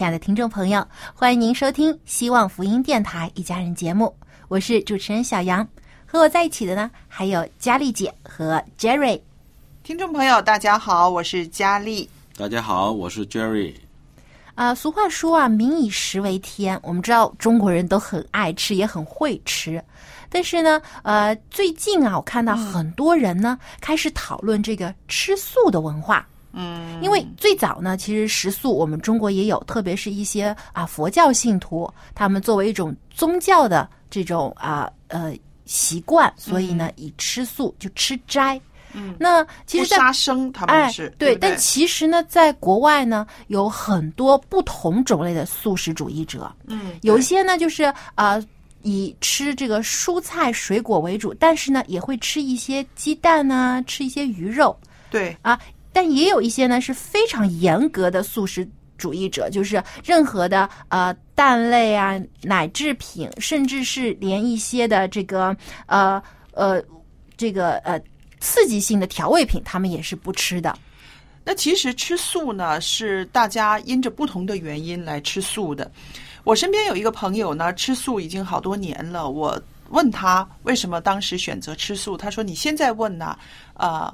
亲爱的听众朋友，欢迎您收听希望福音电台一家人节目，我是主持人小杨，和我在一起的呢还有佳丽姐和 Jerry。听众朋友，大家好，我是佳丽。大家好，我是 Jerry。啊、俗话说啊，民以食为天。我们知道中国人都很爱吃，也很会吃。但是呢，呃，最近啊，我看到很多人呢、开始讨论这个吃素的文化。嗯，因为最早呢，其实食素我们中国也有，特别是一些啊佛教信徒，他们作为一种宗教的这种啊呃习惯，所以呢，以吃素就吃斋。嗯，那其实在，不杀生他们哎是，对，对但其实呢，在国外呢，有很多不同种类的素食主义者，嗯，有一些呢就是啊。以吃这个蔬菜水果为主，但是呢，也会吃一些鸡蛋呐、吃一些鱼肉。对啊，但也有一些呢是非常严格的素食主义者，就是任何的呃蛋类啊、奶制品，甚至是连一些的这个呃呃这个呃刺激性的调味品，他们也是不吃的。那其实吃素呢，是大家因着不同的原因来吃素的。我身边有一个朋友呢，吃素已经好多年了。我问他为什么当时选择吃素，他说：“你现在问呢，呃，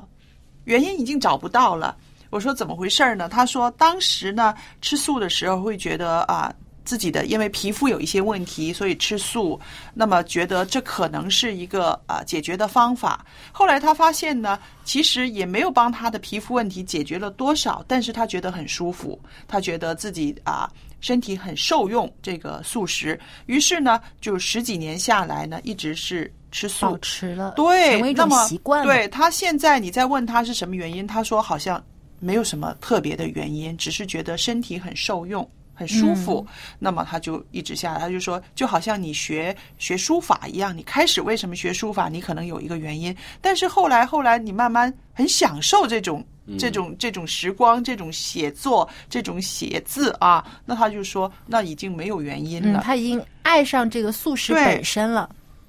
原因已经找不到了。”我说：“怎么回事儿呢？”他说：“当时呢，吃素的时候会觉得啊。自己的因为皮肤有一些问题，所以吃素，那么觉得这可能是一个啊解决的方法。后来他发现呢，其实也没有帮他的皮肤问题解决了多少，但是他觉得很舒服，他觉得自己啊身体很受用这个素食，于是呢，就十几年下来呢，一直是吃素保持了，对，成为一种那么习惯了。对他现在你再问他是什么原因，他说好像没有什么特别的原因，只是觉得身体很受用。很舒服，嗯那么他就一直下来。他就说，就好像你学学书法一样，你开始为什么学书法，你可能有一个原因，但是后来后来你慢慢很享受这种这种这种时光，这种写作，这种写字啊，那他就说，那已经没有原因嗯，了。他已经爱上这个素食本身了。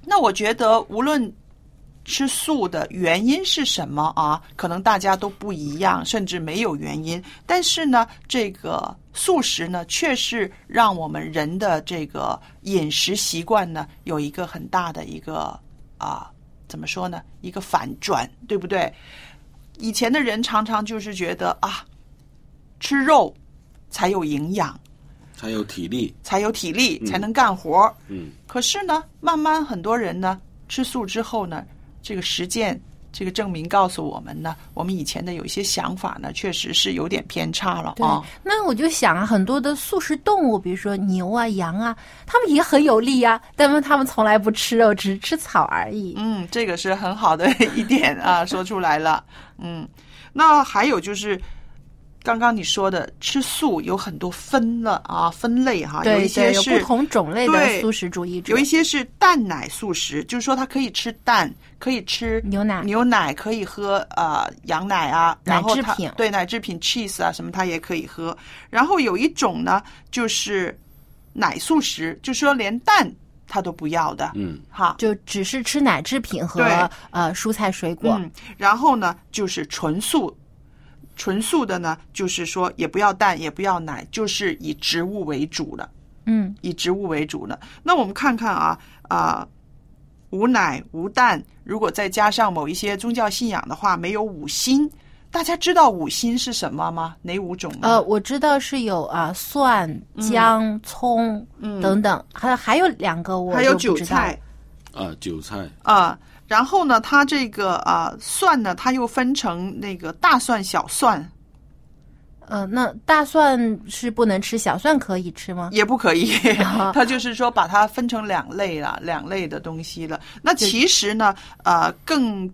那我觉得，无论吃素的原因是什么啊，可能大家都不一样，甚至没有原因。但是呢，这个素食呢，确实让我们人的这个饮食习惯呢，有一个很大的一个啊，怎么说呢？一个反转，对不对？以前的人常常就是觉得啊，吃肉才有营养，才有体力。才有体力，嗯才能干活。嗯，可是呢，慢慢很多人呢吃素之后呢，这个实践这个证明告诉我们呢，我们以前的有一些想法呢，确实是有点偏差了对啊。，那我就想啊，很多的素食动物，比如说牛啊、羊啊，它们也很有力啊，但是它们从来不吃肉，只是吃草而已。嗯，这个是很好的一点啊，说出来了。嗯，那还有就是。刚刚你说的吃素有很多分了啊，分类哈，有一些是不同种类的素食主义者，有一些是蛋奶素食，就是说它可以吃蛋，可以吃牛奶牛奶可以喝呃羊奶啊，然后它奶制品对奶制品 cheese 啊什么它也可以喝。然后有一种呢就是奶素食，就说连蛋它都不要的，嗯，哈。就只是吃奶制品和呃蔬菜水果。嗯，然后呢就是纯素，纯素的呢就是说也不要蛋也不要奶，就是以植物为主了。嗯以植物为主的。那我们看看啊啊、无奶无蛋，如果再加上某一些宗教信仰的话，没有五辛。大家知道五辛是什么吗？哪五种呢？呃，我知道是有啊、蒜、姜、葱等等，还还有两个我嗯还有韭菜啊，韭菜，啊、然后呢，它这个啊、蒜呢，它又分成那个大蒜、小蒜，呃，那大蒜是不能吃，小蒜可以吃吗？也不可以 啊。它就是说把它分成两类了，两类的东西了。那其实呢，呃，更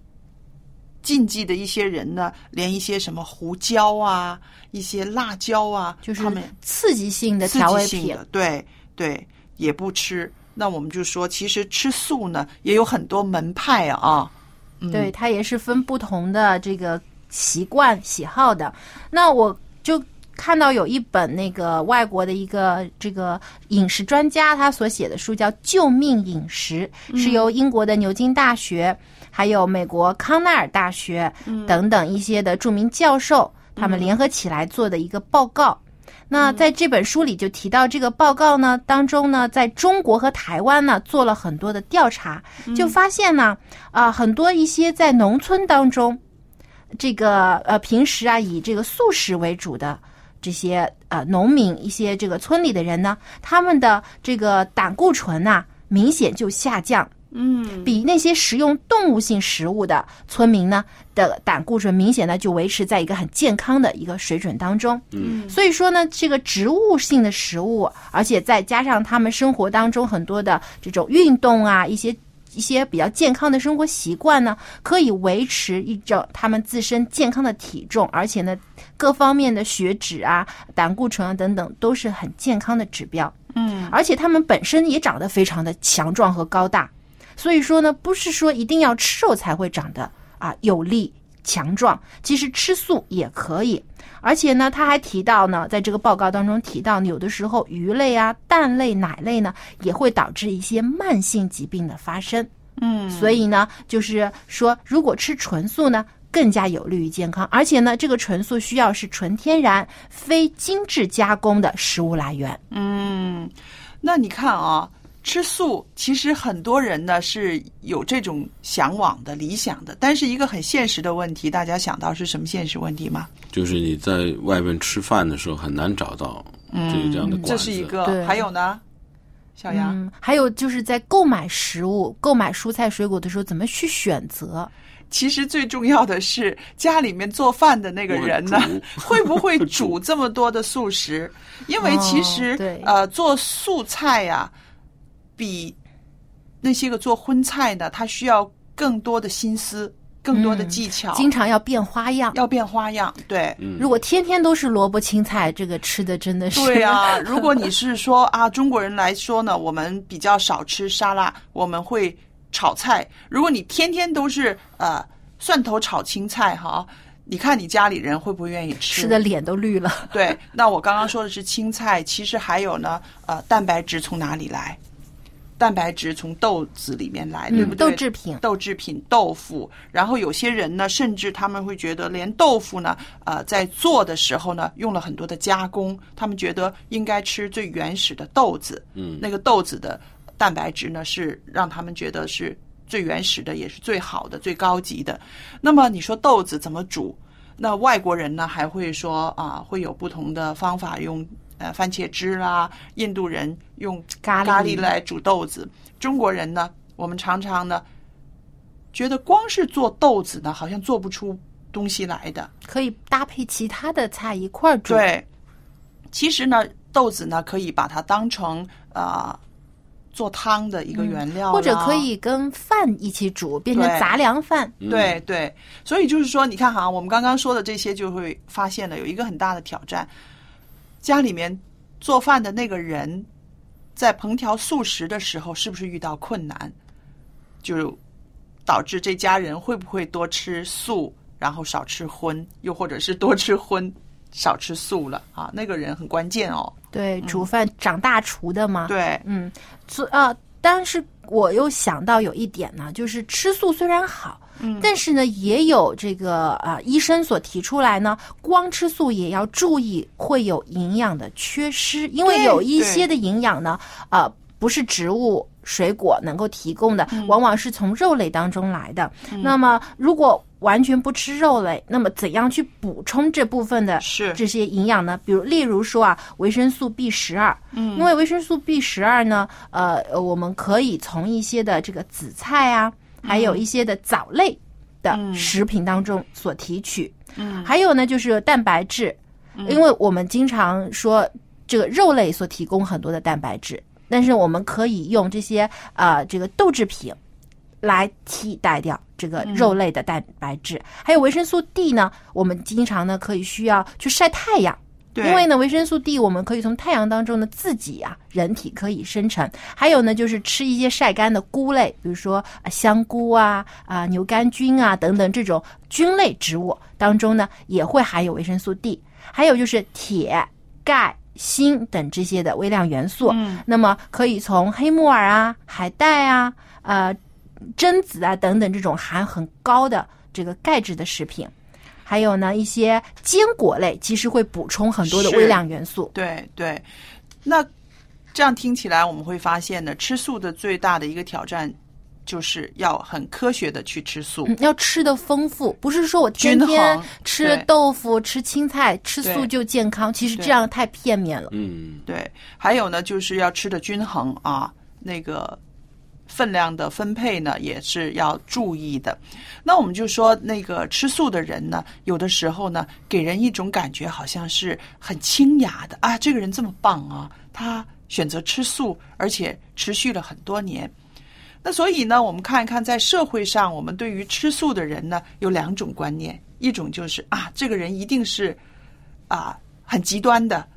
禁忌的一些人呢，连一些什么胡椒啊、一些辣椒啊，就是他们刺激性的调味品激性的，对对，也不吃。那我们就说，其实吃素呢，也有很多门派啊。嗯对，它也是分不同的这个习惯喜好的。那我就看到有一本那个外国的一个这个饮食专家他所写的书叫《救命饮食》，是由英国的牛津大学、还有美国康奈尔大学等等一些的著名教授他们联合起来做的一个报告。那在这本书里就提到这个报告呢当中呢，在中国和台湾呢做了很多的调查，就发现呢，啊、很多一些在农村当中，这个呃平时啊以这个素食为主的这些呃农民，一些这个村里的人呢，他们的这个胆固醇呐、明显就下降。嗯，比那些食用动物性食物的村民呢的胆固醇明显呢就维持在一个很健康的一个水准当中。嗯，所以说呢，这个植物性的食物，而且再加上他们生活当中很多的这种运动啊，一些一些比较健康的生活习惯呢，可以维持一种他们自身健康的体重，而且呢，各方面的血脂啊、胆固醇啊等等都是很健康的指标。嗯，而且他们本身也长得非常的强壮和高大，所以说呢，不是说一定要吃肉才会长得啊有力强壮，其实吃素也可以。而且呢，他还提到呢，在这个报告当中提到，有的时候鱼类啊、蛋类、奶类呢，也会导致一些慢性疾病的发生。嗯，所以呢，就是说，如果吃纯素呢，更加有利于健康。而且呢，这个纯素需要是纯天然、非精致加工的食物来源。嗯，那你看啊，吃素其实很多人呢是有这种向往的、理想的，但是一个很现实的问题，大家想到是什么现实问题吗？就是你在外面吃饭的时候很难找到这个这样的馆子。这是一个。还有呢，小杨，嗯，还有就是在购买食物、购买蔬菜水果的时候，怎么去选择？其实最重要的是家里面做饭的那个人呢，会不会煮这么多的素食？因为其实、哦呃，做素菜呀、比那些个做荤菜呢，他需要更多的心思、更多的技巧，经常要变花样。要变花样。对，嗯如果天天都是萝卜青菜，这个吃的真的是对啊，如果你是说啊，中国人来说呢，我们比较少吃沙拉，我们会炒菜。如果你天天都是呃蒜头炒青菜哈，你看你家里人会不会愿意吃？吃的脸都绿了。对，那我刚刚说的是青菜，其实还有呢，呃，蛋白质从哪里来？蛋白质从豆子里面来，对不嗯，对？豆制品。豆制品、豆腐，然后有些人呢，甚至他们会觉得，连豆腐呢，呃，在做的时候呢，用了很多的加工，他们觉得应该吃最原始的豆子，嗯那个豆子的蛋白质呢，是让他们觉得是最原始的，也是最好的、最高级的。那么你说豆子怎么煮？那外国人呢，还会说啊，会有不同的方法用。呃，番茄汁啦，印度人用咖喱咖喱来煮豆子，中国人呢，我们常常呢，觉得光是做豆子呢，好像做不出东西来的。可以搭配其他的菜一块儿煮。，对，其实呢，豆子呢可以把它当成呃做汤的一个原料啦、或者可以跟饭一起煮，变成杂粮饭。对对，所以就是说，你看哈，我们刚刚说的这些，就会发现了有一个很大的挑战：家里面做饭的那个人，在烹调素食的时候，是不是遇到困难，就导致这家人会不会多吃素，然后少吃荤，又或者是多吃荤少吃素了啊？那个人很关键哦。对，煮饭长大厨的嘛。对，嗯，做啊，但是我又想到有一点呢，就是吃素虽然好，嗯，但是呢，也有这个呃医生所提出来呢，光吃素也要注意会有营养的缺失，因为有一些的营养呢，呃，不是植物。水果能够提供的，嗯往往是从肉类当中来的。那么，如果完全不吃肉类，那么怎样去补充这部分的这些营养呢？比如，例如说啊，维生素 B 十二，嗯，因为维生素 B 十二呢，呃，呃我们可以从一些的这个紫菜啊，还有一些的藻类的食品当中所提取。嗯，还有呢，就是蛋白质，因为我们经常说这个肉类所提供很多的蛋白质，但是我们可以用这些呃这个豆制品来替代掉这个肉类的蛋白质。还有维生素 D 呢，我们经常呢可以需要去晒太阳。对因为呢，维生素 D 我们可以从太阳当中呢自己啊，人体可以生成。还有呢，就是吃一些晒干的菇类，比如说啊香菇啊、啊牛肝菌啊等等这种菌类植物当中呢，也会含有维生素 D。还有就是铁、钙、锌等这些的微量元素。嗯，那么可以从黑木耳啊、海带啊、呃榛子啊等等这种含很高的这个钙质的食品。还有呢，一些坚果类其实会补充很多的微量元素。对对，那这样听起来，我们会发现呢，吃素的最大的一个挑战，就是要很科学的去吃素。嗯，要吃的丰富，不是说我天天吃豆腐、吃青菜、吃素就健康。其实这样太片面了。嗯，对，还有呢，就是要吃的均衡啊，那个分量的分配呢，也是要注意的。那我们就说，那个吃素的人呢，有的时候呢，给人一种感觉，好像是很清雅的啊，这个人这么棒啊，他选择吃素，而且持续了很多年。那所以呢，我们看一看，在社会上，我们对于吃素的人呢，有两种观念，一种就是啊，这个人一定是啊很极端的，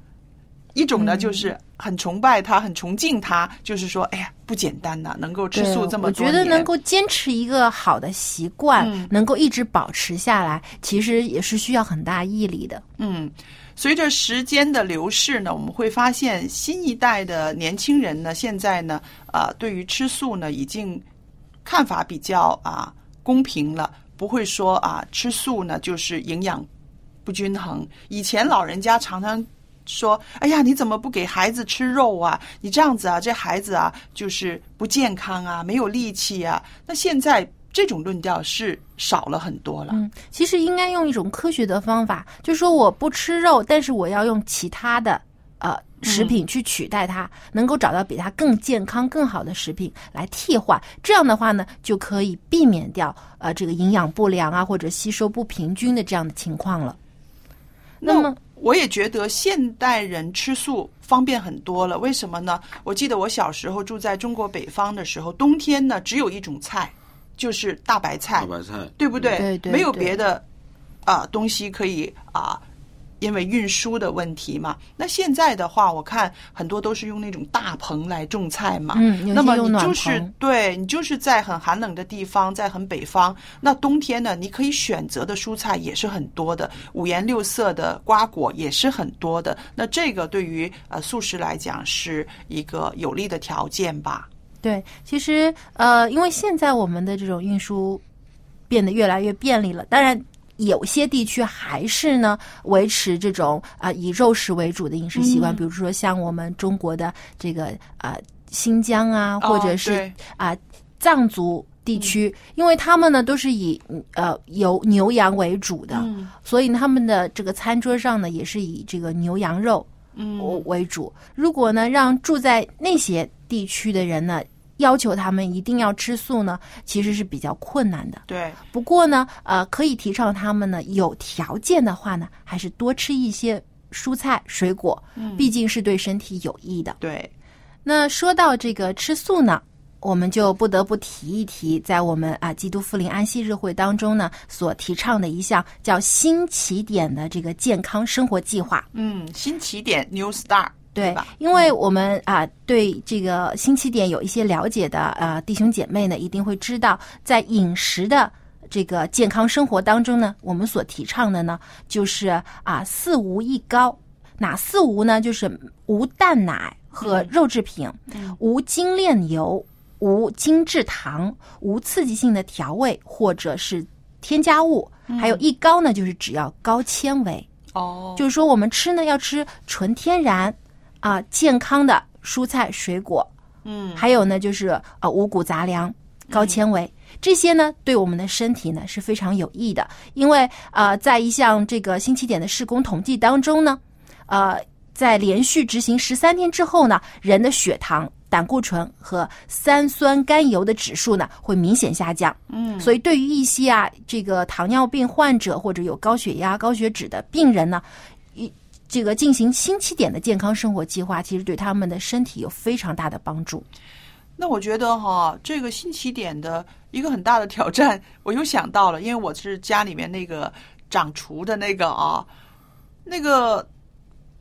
一种呢就是很崇拜他，很崇敬他，就是说，哎呀，不简单呐、能够吃素这么我多年，觉得能够坚持一个好的习惯，嗯能够一直保持下来，其实也是需要很大毅力的。嗯，随着时间的流逝呢，我们会发现新一代的年轻人呢，现在呢，啊、对于吃素呢，已经看法比较啊公平了，不会说啊吃素呢就是营养不均衡。以前老人家常常说：“哎呀，你怎么不给孩子吃肉啊？你这样子啊，这孩子啊就是不健康啊，没有力气啊。”那现在这种论调是少了很多了。嗯，其实应该用一种科学的方法，就是说我不吃肉，但是我要用其他的呃食品去取代它，能够找到比它更健康、更好的食品来替换。这样的话呢，就可以避免掉呃这个营养不良啊或者吸收不平均的这样的情况了。那么我也觉得现代人吃素方便很多了，为什么呢？我记得我小时候住在中国北方的时候，冬天呢只有一种菜，就是大白菜，大白菜，对不对？对对没有别的啊、东西可以啊。因为运输的问题嘛，那现在的话，我看很多都是用那种大棚来种菜嘛。嗯那么你就是棚对你就是在很寒冷的地方，在很北方，那冬天呢，你可以选择的蔬菜也是很多的，五颜六色的瓜果也是很多的。那这个对于呃素食来讲是一个有利的条件吧？对，其实呃，因为现在我们的这种运输变得越来越便利了，当然。有些地区还是呢维持这种啊、呃以肉食为主的饮食习惯，嗯。比如说像我们中国的这个啊、呃新疆啊，或者是啊、藏族地区，因为他们呢都是以呃由牛羊为主的，嗯。所以呢他们的这个餐桌上呢也是以这个牛羊肉嗯。为主。如果呢让住在那些地区的人呢，要求他们一定要吃素呢，其实是比较困难的。对，不过呢，呃，可以提倡他们呢有条件的话呢，还是多吃一些蔬菜水果，嗯毕竟是对身体有益的。对。那说到这个吃素呢，我们就不得不提一提，在我们啊基督复临安息日会当中呢，所提倡的一项叫新起点的这个健康生活计划。嗯，新起点 New Star，对吧？因为我们啊对这个新起点有一些了解的呃弟兄姐妹呢，一定会知道，在饮食的这个健康生活当中呢，我们所提倡的呢，就是啊四无一高。哪四无呢？就是无蛋奶和肉制品，无精炼油，无精制糖，无刺激性的调味或者是添加物，还有一高呢，就是只要高纤维。哦，就是说我们吃呢要吃纯天然啊、健康的蔬菜水果，嗯，还有呢就是呃五谷杂粮、高纤维。这些呢，对我们的身体呢是非常有益的，因为呃，在一项这个新起点的施工统计当中呢，呃，在连续执行十三天之后呢，人的血糖、胆固醇和三酸甘油的指数呢会明显下降。嗯，所以对于一些啊这个糖尿病患者或者有高血压、高血脂的病人呢，一这个进行新起点的健康生活计划，其实对他们的身体有非常大的帮助。那我觉得哈，这个新起点的一个很大的挑战，我又想到了，因为我是家里面那个掌厨的那个啊，那个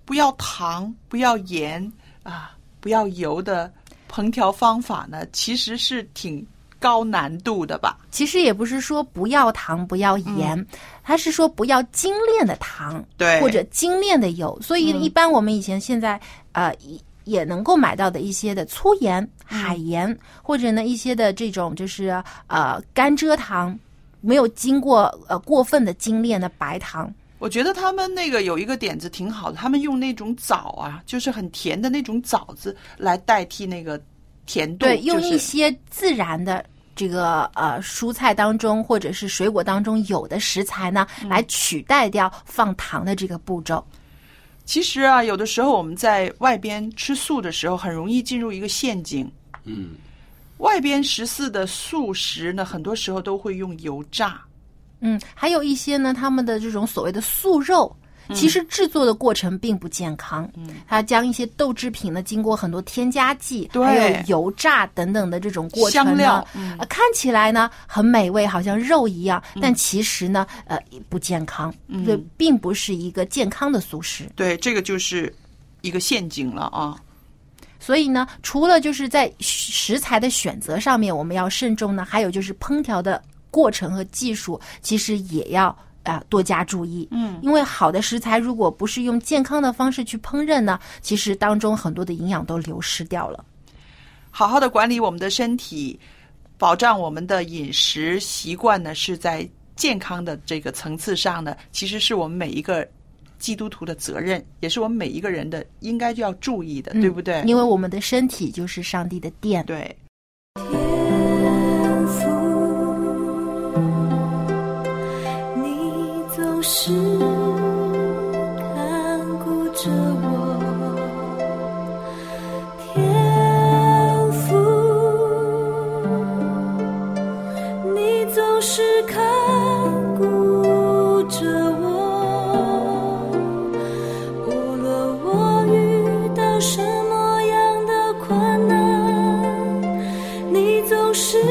不要糖、不要盐啊、不要油的烹调方法呢，其实是挺高难度的吧？其实也不是说不要糖、不要盐，它是说不要精炼的糖，对或者精炼的油。所以嗯一般我们以前现在呃也也能够买到的一些的粗盐、海盐，或者呢一些的这种就是呃甘蔗糖，没有经过呃过分的精炼的白糖。我觉得他们那个有一个点子挺好的，他们用那种枣啊，就是很甜的那种枣子来代替那个甜度，对，用就是一些自然的这个呃蔬菜当中或者是水果当中有的食材呢，嗯来取代掉放糖的这个步骤。其实啊，有的时候我们在外边吃素的时候，很容易进入一个陷阱。嗯，外边食肆的素食呢，很多时候都会用油炸。嗯，还有一些呢，他们的这种所谓的素肉。其实制作的过程并不健康，嗯，它将一些豆制品呢，经过很多添加剂，对。还有油炸等等的这种过程呢香料。嗯。呃，看起来呢很美味，好像肉一样，但其实呢，呃，不健康，对，并不是一个健康的素食。对，这个就是一个陷阱了啊。所以呢，除了就是在食材的选择上面我们要慎重呢，还有就是烹调的过程和技术，其实也要啊、多加注意。嗯，因为好的食材如果不是用健康的方式去烹饪呢，其实当中很多的营养都流失掉了。好好的管理我们的身体，保障我们的饮食习惯呢，是在健康的这个层次上呢，其实是我们每一个基督徒的责任，也是我们每一个人的应该就要注意的，对不对？因为我们的身体就是上帝的殿。对。是看顾着我。天父，你总是看顾着我。无论我遇到什么样的困难，你总是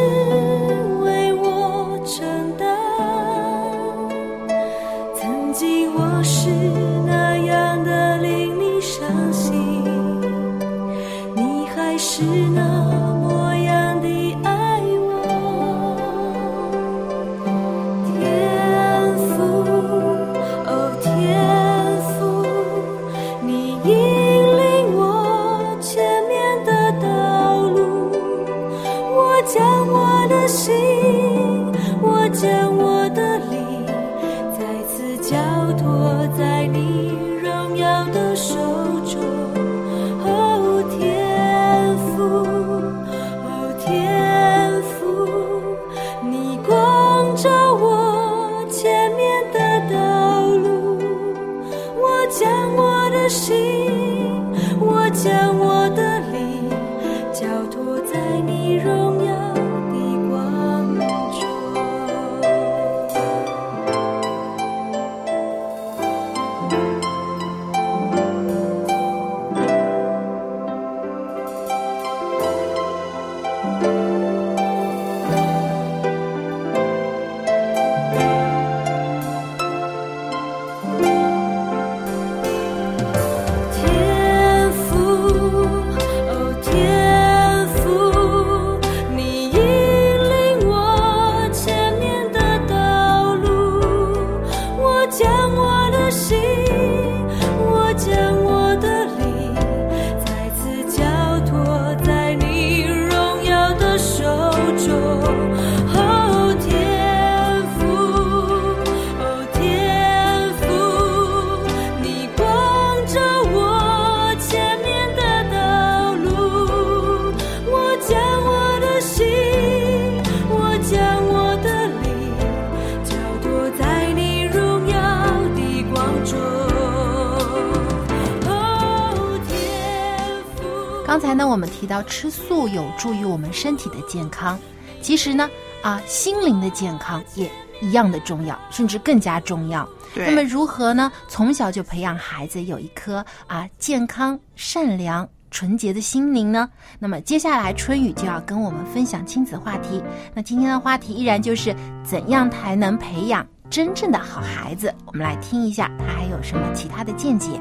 才呢，我们提到吃素有助于我们身体的健康，其实呢，啊，心灵的健康也一样的重要，甚至更加重要。对那么如何呢？从小就培养孩子有一颗啊健康、善良、纯洁的心灵呢？那么接下来春雨就要跟我们分享亲子话题。那今天的话题依然就是怎样才能培养真正的好孩子？我们来听一下他还有什么其他的见解。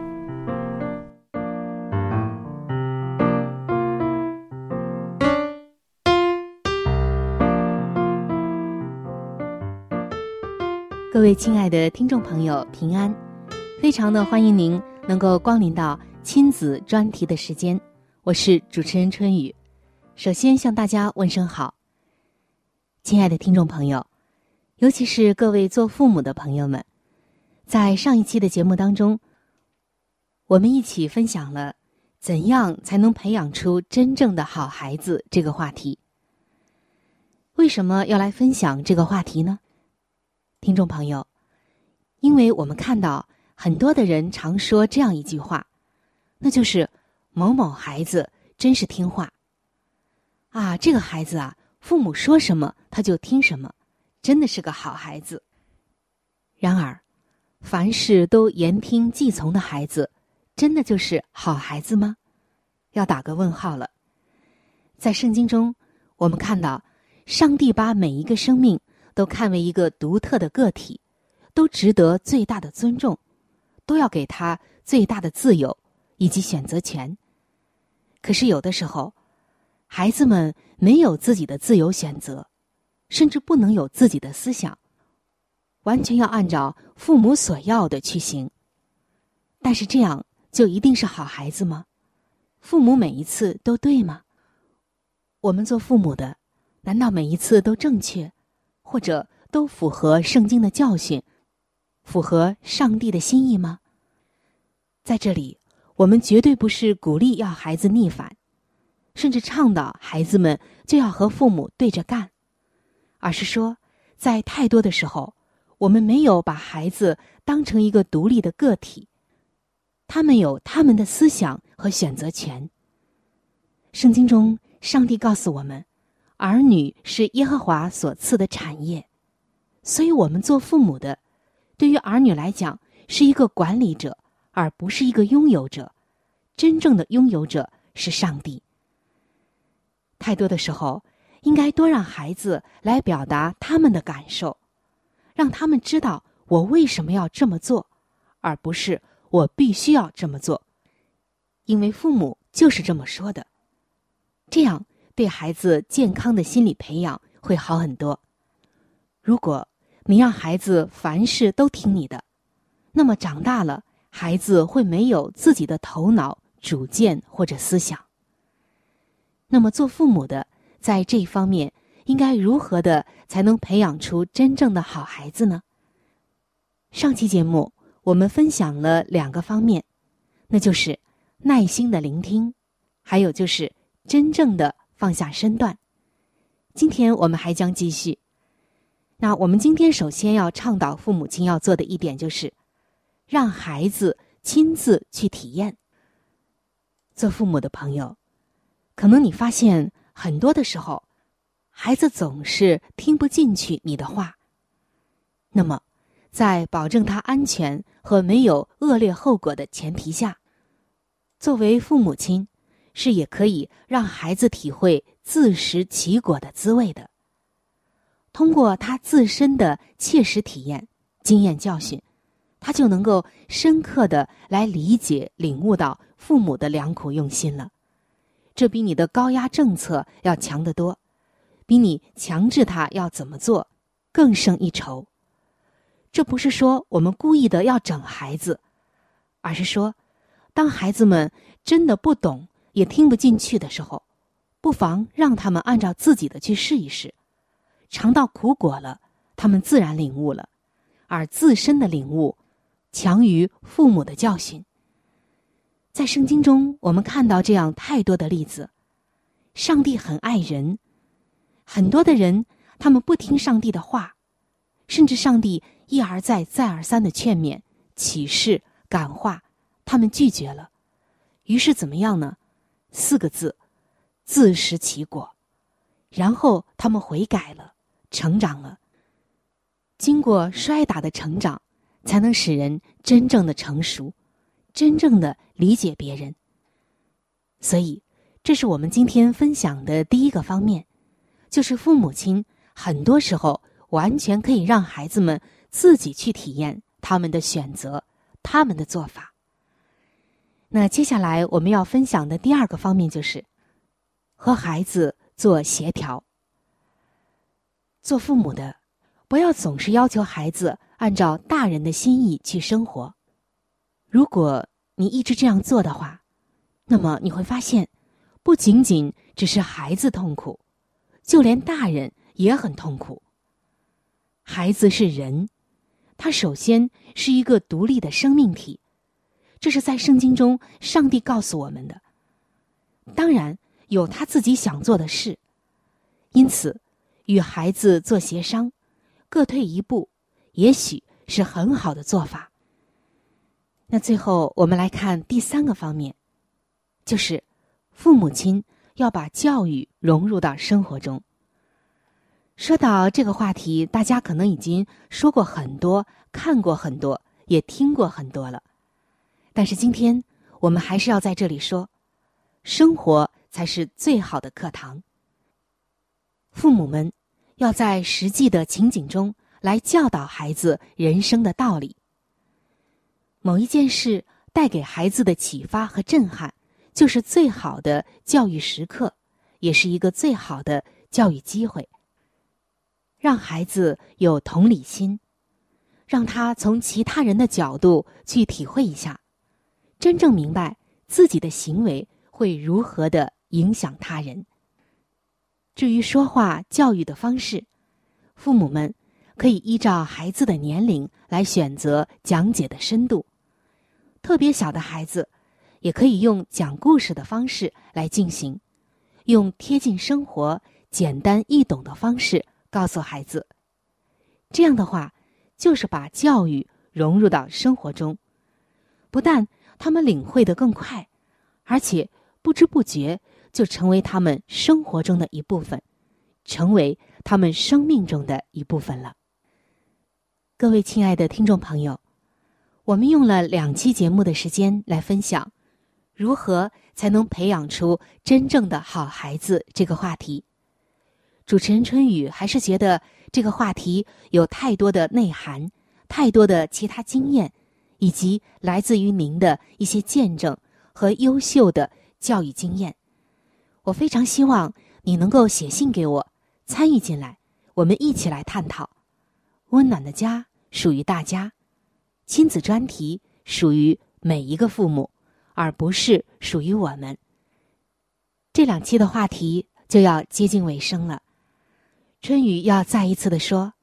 各位亲爱的听众朋友，平安！非常的欢迎您能够光临到亲子专题的时间，我是主持人春雨。首先向大家问声好，亲爱的听众朋友，尤其是各位做父母的朋友们，在上一期的节目当中，我们一起分享了怎样才能培养出真正的好孩子这个话题。为什么要来分享这个话题呢？听众朋友，因为我们看到很多的人常说这样一句话，那就是“某某孩子真是听话”。啊，这个孩子啊，父母说什么他就听什么，真的是个好孩子。然而，凡事都言听计从的孩子，真的就是好孩子吗？要打个问号了。在圣经中，我们看到上帝把每一个生命。都看为一个独特的个体，都值得最大的尊重，都要给他最大的自由以及选择权。可是有的时候，孩子们没有自己的自由选择，甚至不能有自己的思想，完全要按照父母所要的去行。但是这样就一定是好孩子吗？父母每一次都对吗？我们做父母的，难道每一次都正确？或者都符合圣经的教训，符合上帝的心意吗？在这里，我们绝对不是鼓励要孩子逆反，甚至倡导孩子们就要和父母对着干，而是说，在太多的时候，我们没有把孩子当成一个独立的个体，他们有他们的思想和选择权。圣经中，上帝告诉我们。儿女是耶和华所赐的产业，所以我们做父母的，对于儿女来讲是一个管理者，而不是一个拥有者。真正的拥有者是上帝。太多的时候，应该多让孩子来表达他们的感受，让他们知道我为什么要这么做，而不是我必须要这么做，因为父母就是这么说的。这样。对孩子健康的心理培养会好很多。如果你让孩子凡事都听你的，那么长大了，孩子会没有自己的头脑、主见或者思想。那么做父母的在这一方面应该如何的才能培养出真正的好孩子呢？上期节目我们分享了两个方面，那就是耐心的聆听，还有就是真正的。放下身段。今天我们还将继续。那我们今天首先要倡导父母亲要做的一点就是，让孩子亲自去体验。做父母的朋友，可能你发现很多的时候，孩子总是听不进去你的话。那么，在保证他安全和没有恶劣后果的前提下，作为父母亲。是也可以让孩子体会自食其果的滋味的。通过他自身的切实体验、经验教训，他就能够深刻的来理解、领悟到父母的良苦用心了。这比你的高压政策要强得多，比你强制他要怎么做更胜一筹。这不是说我们故意的要整孩子，而是说，当孩子们真的不懂。也听不进去的时候，不妨让他们按照自己的去试一试，尝到苦果了，他们自然领悟了，而自身的领悟强于父母的教训。在圣经中，我们看到这样太多的例子：上帝很爱人，很多的人他们不听上帝的话，甚至上帝一而再、再而三的劝勉、启示、感化，他们拒绝了。于是怎么样呢？四个字：自食其果。然后他们悔改了，成长了。经过摔打的成长，才能使人真正的成熟，真正的理解别人。所以，这是我们今天分享的第一个方面，就是父母亲很多时候完全可以让孩子们自己去体验他们的选择，他们的做法。那接下来我们要分享的第二个方面就是和孩子。做协调，做父母的，不要总是要求孩子按照大人的心意去生活。如果你一直这样做的话，那么你会发现，不仅仅只是孩子痛苦，就连大人也很痛苦。孩子是人，他首先是一个独立的生命体，这是在圣经中上帝告诉我们的。当然。有他自己想做的事，因此，与孩子做协商，各退一步，也许是很好的做法。那最后，我们来看第三个方面，就是父母亲要把教育融入到生活中。说到这个话题，大家可能已经说过很多，看过很多，也听过很多了。但是今天我们还是要在这里说，生活。才是最好的课堂。父母们要在实际的情景中来教导孩子人生的道理。某一件事带给孩子的启发和震撼，就是最好的教育时刻，也是一个最好的教育机会。让孩子有同理心，让他从其他人的角度去体会一下，真正明白自己的行为会如何的。影响他人。至于说话教育的方式，父母们可以依照孩子的年龄来选择讲解的深度。特别小的孩子，也可以用讲故事的方式来进行，用贴近生活、简单易懂的方式告诉孩子。这样的话，就是把教育融入到生活中，不但他们领会的更快，而且不知不觉。就成为他们生活中的一部分，成为他们生命中的一部分了。各位亲爱的听众朋友，我们用了两期节目的时间来分享如何才能培养出真正的好孩子这个话题。主持人春雨还是觉得这个话题有太多的内涵，太多的其他经验，以及来自于您的一些见证和优秀的教育经验。我非常希望你能够写信给我，参与进来，我们一起来探讨。温暖的家属于大家，亲子专题属于每一个父母，而不是属于我们。这两期的话题就要接近尾声了，春雨要再一次的说：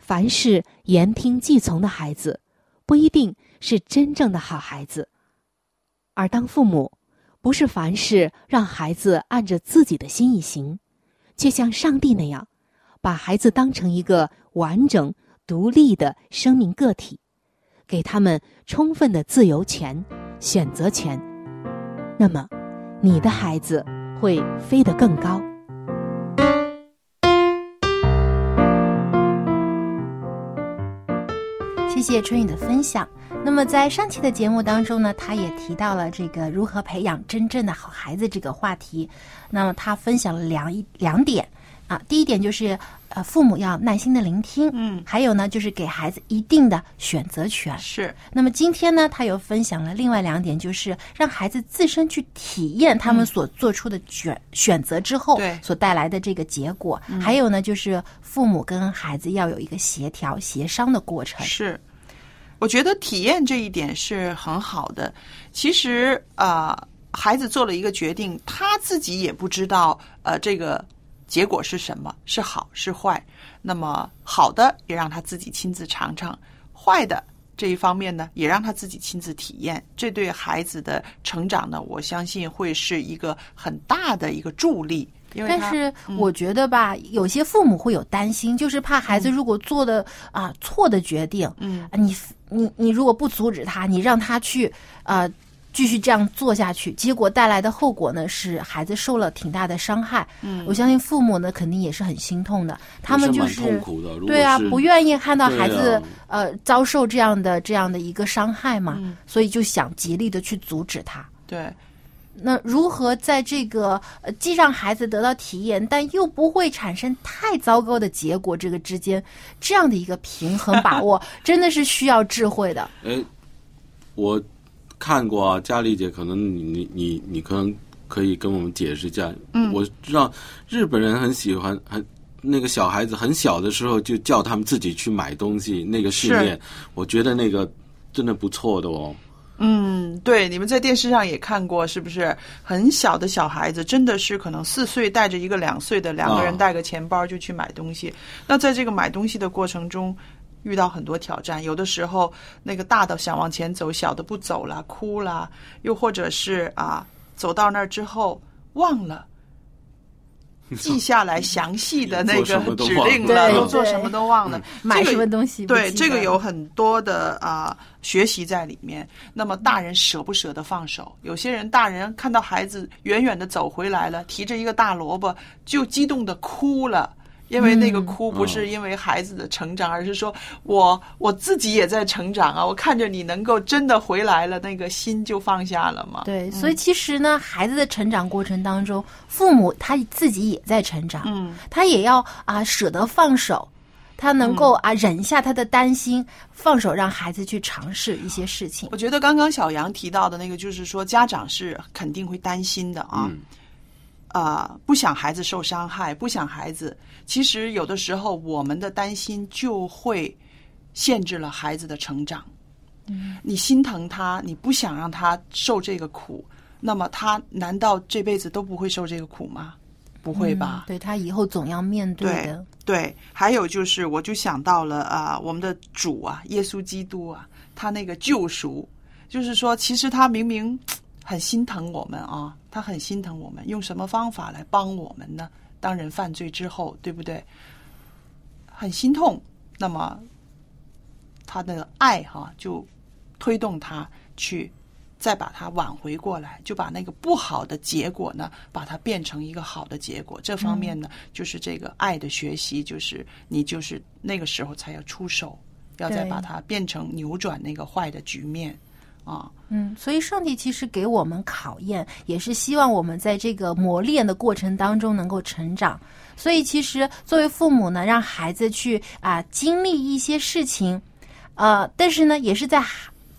凡是言听计从的孩子，不一定是真正的好孩子，而当父母。不是凡事让孩子按着自己的心意行，却像上帝那样，把孩子当成一个完整、独立的生命个体，给他们充分的自由权、选择权。那么，你的孩子会飞得更高。谢谢春雨的分享。那么在上期的节目当中呢，他也提到了这个如何培养真正的好孩子这个话题。那么他分享了两一两点啊，第一点就是呃，父母要耐心的聆听，嗯，还有呢就是给孩子一定的选择权。是。那么今天呢，他又分享了另外两点，就是让孩子自身去体验他们所做出的选选择之后所带来的这个结果。还有呢，就是父母跟孩子要有一个协调协商的过程。是。我觉得体验这一点是很好的。其实啊，孩子做了一个决定，他自己也不知道呃这个结果是什么，是好是坏。那么好的也让他自己亲自尝尝，坏的这一方面呢，也让他自己亲自体验。这对孩子的成长呢，我相信会是一个很大的一个助力。但是我觉得吧，有些父母会有担心，就是怕孩子如果做的啊错的决定，嗯，你你你如果不阻止他，你让他去啊继续这样做下去，结果带来的后果呢是孩子受了挺大的伤害。嗯我相信父母呢肯定也是很心痛的，他们就也是对啊，不愿意看到孩子、啊呃遭受这样的这样的一个伤害嘛，嗯所以就想极力的去阻止他。对，那如何在这个呃既让孩子得到体验，但又不会产生太糟糕的结果这个之间，这样的一个平衡把握，真的是需要智慧的。哎，我看过啊，佳丽姐，可能你你你你可能可以跟我们解释一下。嗯我知道日本人很喜欢很。那个小孩子很小的时候就叫他们自己去买东西，那个训练，我觉得那个真的不错的哦。嗯，对，你们在电视上也看过，是不是？很小的小孩子，真的是可能四岁带着一个两岁的，两个人带个钱包就去买东西。那在这个买东西的过程中，遇到很多挑战，有的时候那个大的想往前走，小的不走了，哭了，又或者是啊，走到那儿之后忘了。记下来详细的那个指令了，都做什么都忘了。买什么东西对，这个有很多的啊、学习在里面。那么大人舍不舍得放手？有些人大人看到孩子远远的走回来了，提着一个大萝卜，就激动的哭了。因为那个嗯哭不是因为孩子的成长，而是说我我自己也在成长啊！我看着你能够真的回来了，那个心就放下了嘛。对，所以其实呢，孩子的成长过程当中，父母他自己也在成长，嗯，他也要啊舍得放手，他能够啊忍下他的担心，放手让孩子去尝试一些事情。我觉得刚刚小杨提到的那个，就是说家长是肯定会担心的啊。嗯啊、不想孩子受伤害，不想孩子。其实有的时候，我们的担心就会限制了孩子的成长。嗯，你心疼他，你不想让他受这个苦，那么他难道这辈子都不会受这个苦吗？不会吧？嗯对他以后总要面对对的。对，还有就是，我就想到了啊、我们的主啊，耶稣基督啊，他那个救赎，就是说，其实他明明很心疼我们啊，他很心疼我们，用什么方法来帮我们呢？当人犯罪之后，对不对？很心痛，那么他的爱哈、就推动他去再把它挽回过来，就把那个不好的结果呢，把它变成一个好的结果。这方面呢，就是这个爱的学习，就是你就是那个时候才要出手，要再把它变成扭转那个坏的局面啊。嗯，所以上帝其实给我们考验，也是希望我们在这个磨练的过程当中能够成长。所以其实作为父母呢，让孩子去啊、经历一些事情，呃，但是呢，也是在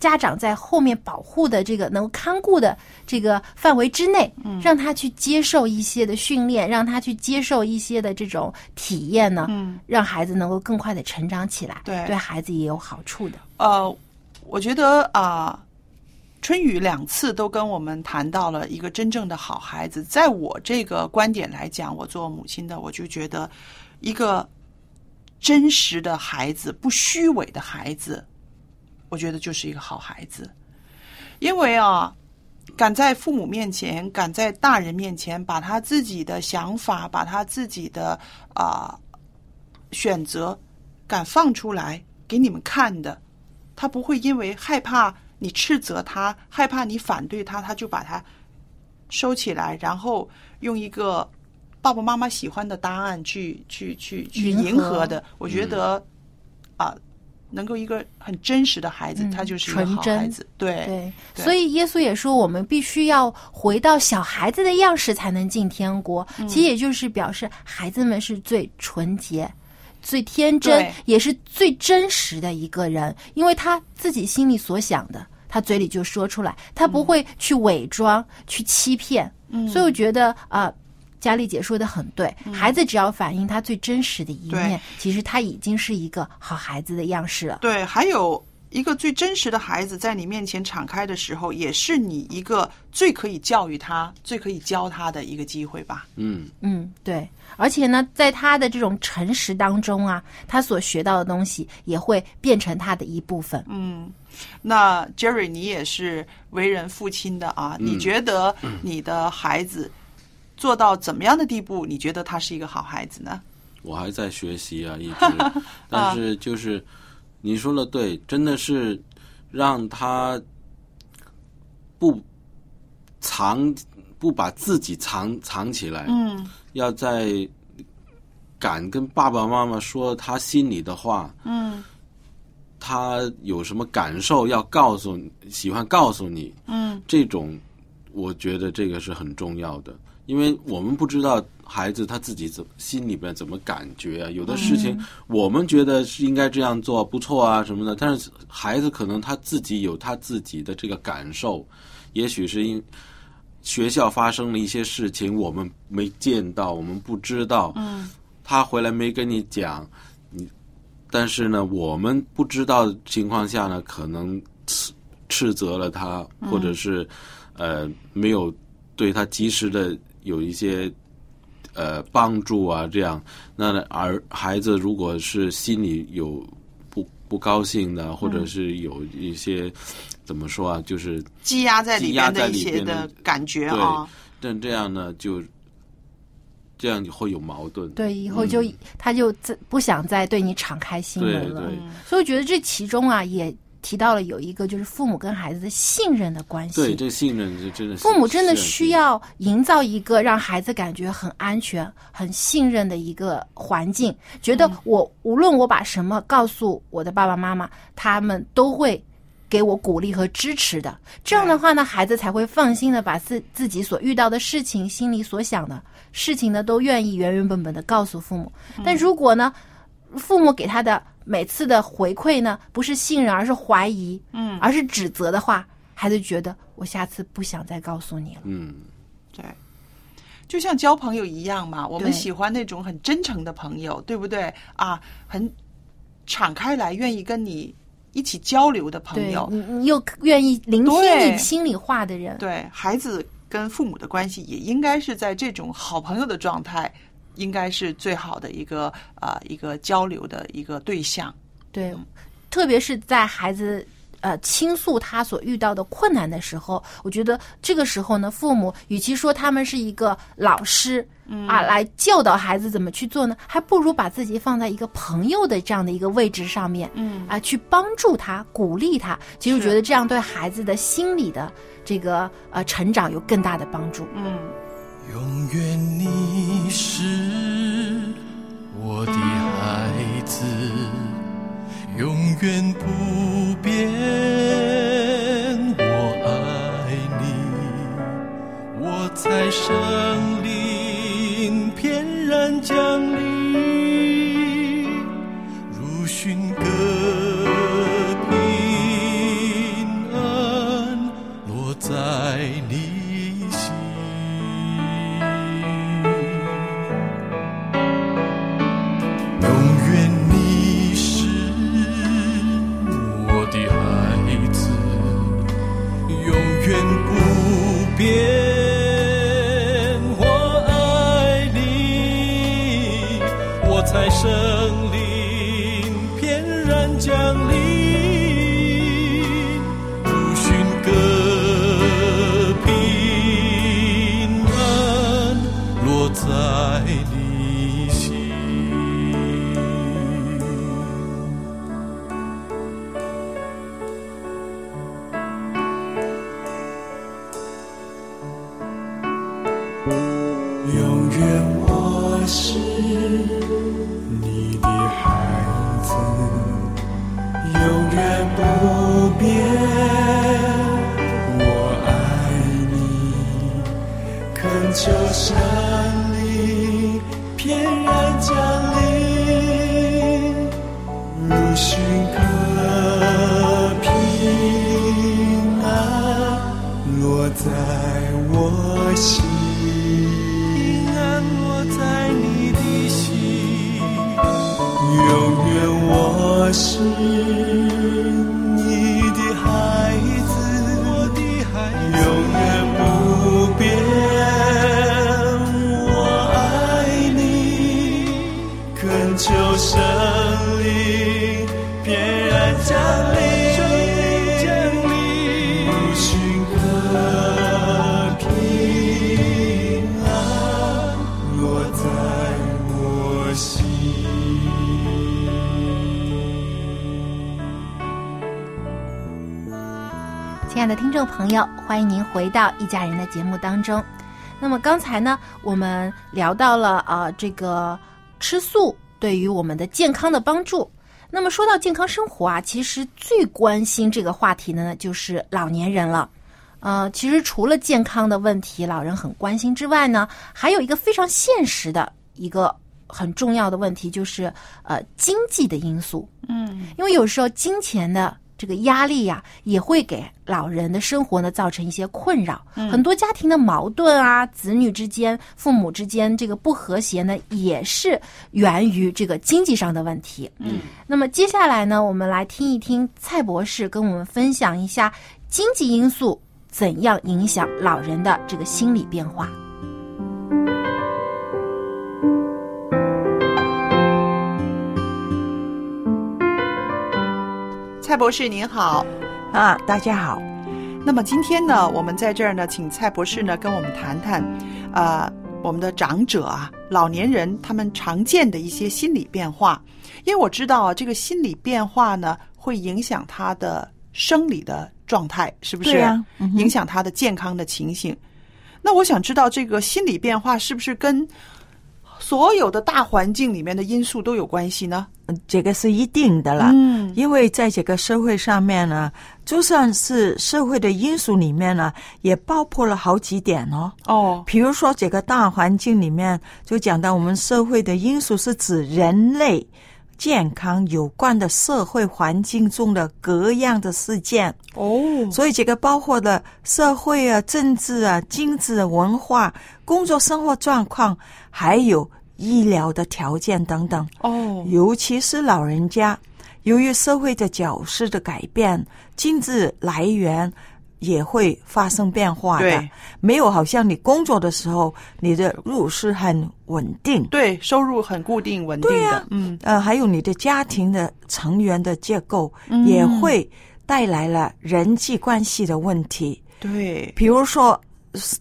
家长在后面保护的这个能够看顾的这个范围之内，嗯让他去接受一些的训练，让他去接受一些的这种体验呢，嗯让孩子能够更快的成长起来，对对孩子也有好处的。呃，我觉得啊、春雨两次都跟我们谈到了一个真正的好孩子。在我这个观点来讲，我做母亲的，我就觉得一个真实的孩子，不虚伪的孩子，我觉得就是一个好孩子。因为啊，敢在父母面前，敢在大人面前，把他自己的想法，把他自己的啊、选择，敢放出来给你们看的，他不会因为害怕你斥责他，害怕你反对他，他就把它收起来，然后用一个爸爸妈妈喜欢的答案去去去去迎合的。我觉得啊、能够一个很真实的孩子，嗯他就是一个纯真好孩子。对对，对所以耶稣也说，我们必须要回到小孩子的样式才能进天国。嗯其实也就是表示，孩子们是最纯洁、最天真，也是最真实的一个人，因为他自己心里所想的，他嘴里就说出来，他不会去伪装、去欺骗。嗯所以我觉得啊。佳丽姐说的很对，孩子只要反映他最真实的一面对，其实他已经是一个好孩子的样式了。对，还有一个最真实的孩子在你面前敞开的时候，也是你一个最可以教育他、最可以教他的一个机会吧。嗯，嗯，对，而且呢，在他的这种诚实当中啊，他所学到的东西也会变成他的一部分。嗯，那 Jerry，你也是为人父亲的啊，你觉得你的孩子做到怎么样的地步？你觉得他是一个好孩子呢？我还在学习啊，一直，但是就是你说的对，真的是让他不藏，不把自己藏藏起来，嗯。要在敢跟爸爸妈妈说他心里的话，嗯。他有什么感受要告诉你，喜欢告诉你，嗯。这种我觉得这个是很重要的，因为我们不知道孩子他自己怎心里边怎么感觉啊，有的事情我们觉得是应该这样做不错啊什么的，但是孩子可能他自己有他自己的这个感受，也许是因学校发生了一些事情，我们没见到，我们不知道，嗯。他回来没跟你讲，你，但是呢，我们不知道的情况下呢，可能斥斥责了他，或者是呃没有对他及时的有一些呃帮助啊，这样，那而孩子如果是心里有不不高兴的，或者是有一些怎么说啊，就是积压在里积压在边的一些的的感觉啊，但这样呢，就这样会有矛盾。对，以后就、他就再不想再对你敞开心对门了。对所以我觉得这其中啊，也提到了有一个就是父母跟孩子的信任的关系。对，这信任是真的是。父母真的需要营造一个让孩子感觉很安全、很信任的一个环境，觉得我无论我把什么告诉我的爸爸妈妈，他们都会给我鼓励和支持的。这样的话呢，孩子才会放心的把自自己所遇到的事情、心里所想的事情呢，都愿意原原本本的告诉父母。但如果呢，父母给他的每次的回馈呢，不是信任，而是怀疑，嗯而是指责的话，孩子觉得我下次不想再告诉你了。嗯，对。就像交朋友一样嘛，我们喜欢那种很真诚的朋友，对不对啊？很敞开来，愿意跟你一起交流的朋友。你，你又愿意聆听你心里话的人，对孩子跟父母的关系也应该是在这种好朋友的状态，应该是最好的一个啊、一个交流的一个对象。对，特别是在孩子呃倾诉他所遇到的困难的时候，我觉得这个时候呢，父母与其说他们是一个老师，嗯啊，来教导孩子怎么去做呢，还不如把自己放在一个朋友的这样的一个位置上面，嗯啊，去帮助他、鼓励他。其实我觉得这样对孩子的心理的这个呃成长有更大的帮助。嗯，永远你是我的孩子，永远不变。我爱你，我在生灵翩然降临，如寻歌的听众朋友，欢迎您回到一家人的节目当中。那么刚才呢，我们聊到了呃这个吃素对于我们的健康的帮助。那么说到健康生活啊，其实最关心这个话题的呢，就是老年人了。呃，其实除了健康的问题，老人很关心之外呢，还有一个非常现实的一个很重要的问题，就是呃经济的因素。嗯，因为有时候金钱的这个压力呀、也会给老人的生活呢造成一些困扰。嗯很多家庭的矛盾啊，子女之间、父母之间这个不和谐呢，也是源于这个经济上的问题。嗯，那么接下来呢，我们来听一听蔡博士跟我们分享一下经济因素怎样影响老人的这个心理变化。蔡博士您好。啊，大家好。那么今天呢，我们在这儿呢，请蔡博士呢跟我们谈谈，呃，我们的长者啊，老年人他们常见的一些心理变化。因为我知道啊，这个心理变化呢，会影响他的生理的状态，是不是？对呀嗯影响他的健康的情形。那我想知道，这个心理变化是不是跟所有的大环境里面的因素都有关系呢？这个是一定的了，嗯因为在这个社会上面呢，就算是社会的因素里面呢，也包括了好几点哦。哦，比如说这个大环境里面，就讲到我们社会的因素是指人类健康有关的社会环境中的各样的事件。哦，所以这个包括了社会啊、政治啊、经济啊、文化、工作生活状况，还有医疗的条件等等。哦，尤其是老人家，由于社会的角色的改变，经济来源也会发生变化的对。没有好像你工作的时候，你的入是很稳定。对，收入很固定稳定的，嗯，呃，还有你的家庭的成员的结构，嗯也会带来了人际关系的问题。对，比如说，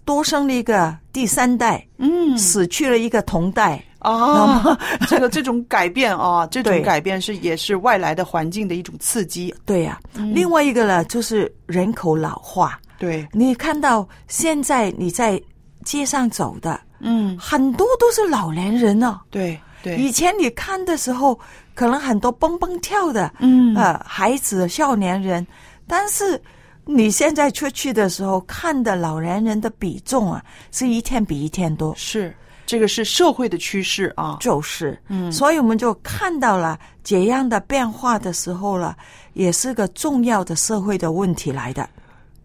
多生了一个第三代，嗯，死去了一个同代，啊，这个这种改变啊，这种改变是也是外来的环境的一种刺激，对呀、嗯。另外一个呢，就是人口老化。对，你看到现在你在街上走的，嗯，很多都是老年人哦。对对，以前你看的时候，可能很多蹦蹦跳的，嗯。呃，孩子、少年人，但是你现在出去的时候看的老年人的比重啊，是一天比一天多。是这个是社会的趋势啊，就是，嗯所以我们就看到了这样的变化的时候了，也是个重要的社会的问题来的。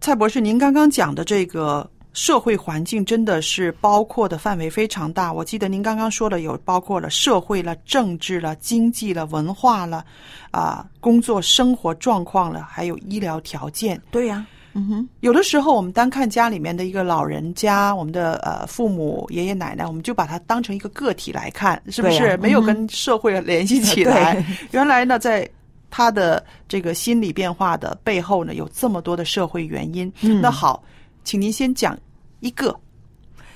蔡博士，您刚刚讲的这个社会环境真的是包括的范围非常大。我记得您刚刚说的有包括了社会了、政治了、经济了、文化了，啊、工作生活状况了，还有医疗条件。对呀、嗯哼，有的时候，我们单看家里面的一个老人家，我们的呃父母、爷爷奶奶，我们就把他当成一个个体来看，是不是？没有跟社会联系起来。对原来呢，在他的这个心理变化的背后呢，有这么多的社会原因。嗯那好，请您先讲一个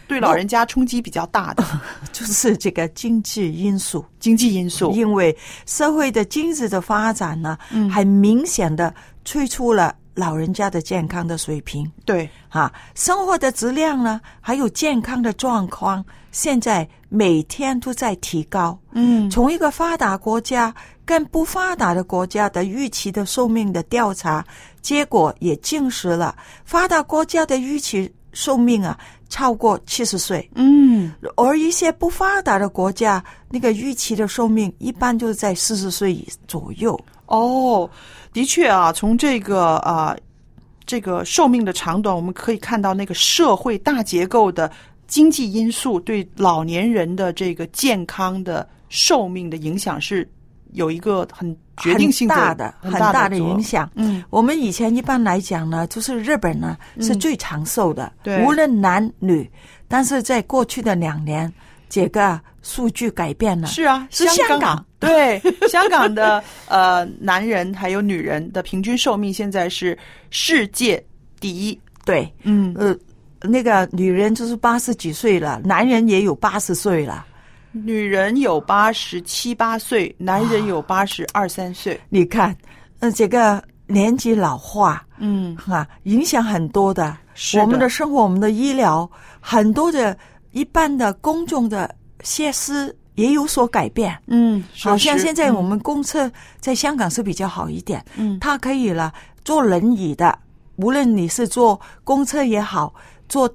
对老人家冲击比较大的 就是这个经济因素。经济因素。因为社会的经济的发展呢，嗯很明显的催出了老人家的健康的水平。对，啊，生活的质量呢，还有健康的状况，现在每天都在提高。嗯。从一个发达国家跟不发达的国家的预期的寿命的调查结果也证实了，发达国家的预期寿命啊超过七十岁，嗯，而一些不发达的国家，那个预期的寿命一般就是在四十岁以左右。哦，的确啊，从这个啊、这个寿命的长短，我们可以看到那个社会大结构的经济因素对老年人的这个健康的寿命的影响是有一个很决定性很大的、很很大的影响。嗯，我们以前一般来讲呢，就是日本呢是最长寿的，对无论男女。但是在过去的两年，这个数据改变了。是啊，是香香港对香港的呃男人还有女人的平均寿命现在是世界第一。对，嗯，呃，那个女人就是八十几岁了，男人也有八十岁了。女人有八十七八岁，男人有八十二三岁。你看，呃，这个年纪老化，嗯，哈，影响很多的。是的我们的生活，我们的医疗，很多的一般的公众的设施也有所改变。嗯，好像现在我们公厕在香港是比较好一点，嗯。它可以了坐轮椅的，无论你是坐公车也好，坐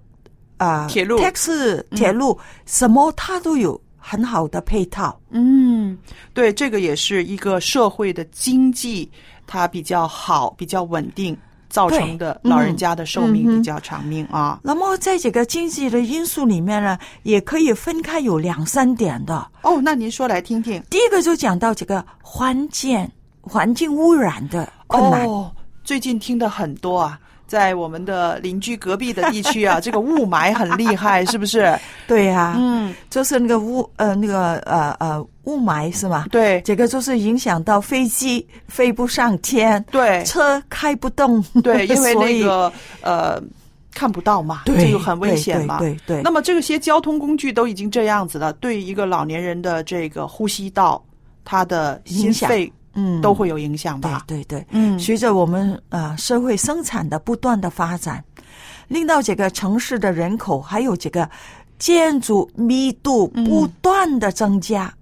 啊、呃、铁路。taxi 铁路、什么它都有很好的配套。嗯，对，这个也是一个社会的经济，它比较好，比较稳定，造成的老人家的寿命比较长命啊。那么在这个经济的因素里面呢，也可以分开有两三点的。哦，那您说来听听。第一个就讲到这个环境环境污染的困难。哦，最近听的很多啊，在我们的邻居隔壁的地区啊，这个雾霾很厉害，是不是？对呀、嗯，就是那个雾呃那个呃呃雾霾是吗？对这个就是影响到飞机飞不上天，对车开不动，对，因为那个呃看不到嘛，对这就很危险嘛。对对对对那么这些交通工具都已经这样子了，对一个老年人的这个呼吸道，他的心影响肺嗯都会有影响吧？对对对，嗯随着我们呃社会生产的不断的发展，令到这个城市的人口还有这个建筑密度不断的增加、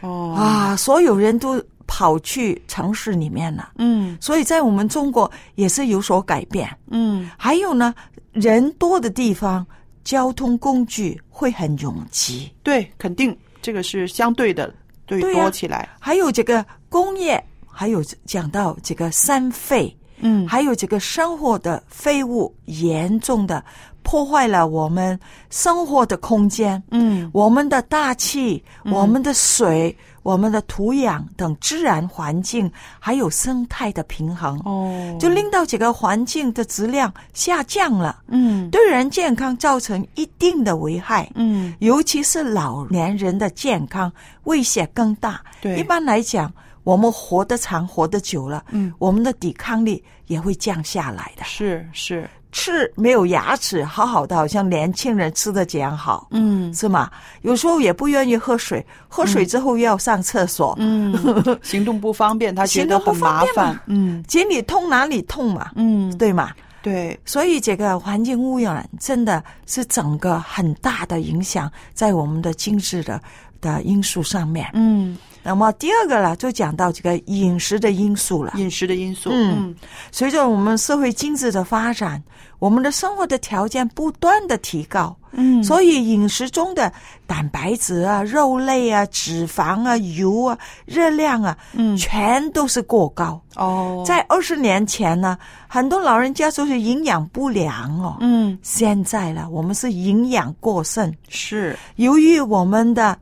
哦啊，所有人都跑去城市里面了。嗯所以在我们中国也是有所改变。嗯还有呢，人多的地方，交通工具会很拥挤。对，肯定这个是相对的，对多起来。还有这个工业，还有讲到这个三废，嗯。还有这个生活的废物，严重的破坏了我们生活的空间，嗯。我们的大气、我们的水、我们的土壤等自然环境，还有生态的平衡，哦，就令到这个环境的质量下降了，嗯。对人健康造成一定的危害。嗯。尤其是老年人的健康威胁更大。对。一般来讲，我们活得长、活得久了，嗯，我们的抵抗力也会降下来的。是是吃没有牙齿，好好的，好像年轻人吃的这样好，嗯是吗？有时候也不愿意喝水，喝水之后又要上厕所，嗯，行动不方便，他觉得很麻烦。嗯这里痛哪里痛嘛，嗯，对吗？对，所以这个环境污染真的是整个很大的影响在我们的经济的的因素上面。嗯，那么第二个呢，就讲到这个饮食的因素了。饮食的因素，嗯。嗯。随着我们社会经济的发展，我们的生活的条件不断的提高，嗯。所以饮食中的蛋白质啊、肉类啊、脂肪啊、油啊、热量啊，嗯。全都是过高。哦，在二十年前呢，很多老人家说是营养不良哦。嗯。现在呢，我们是营养过剩，是。由于我们的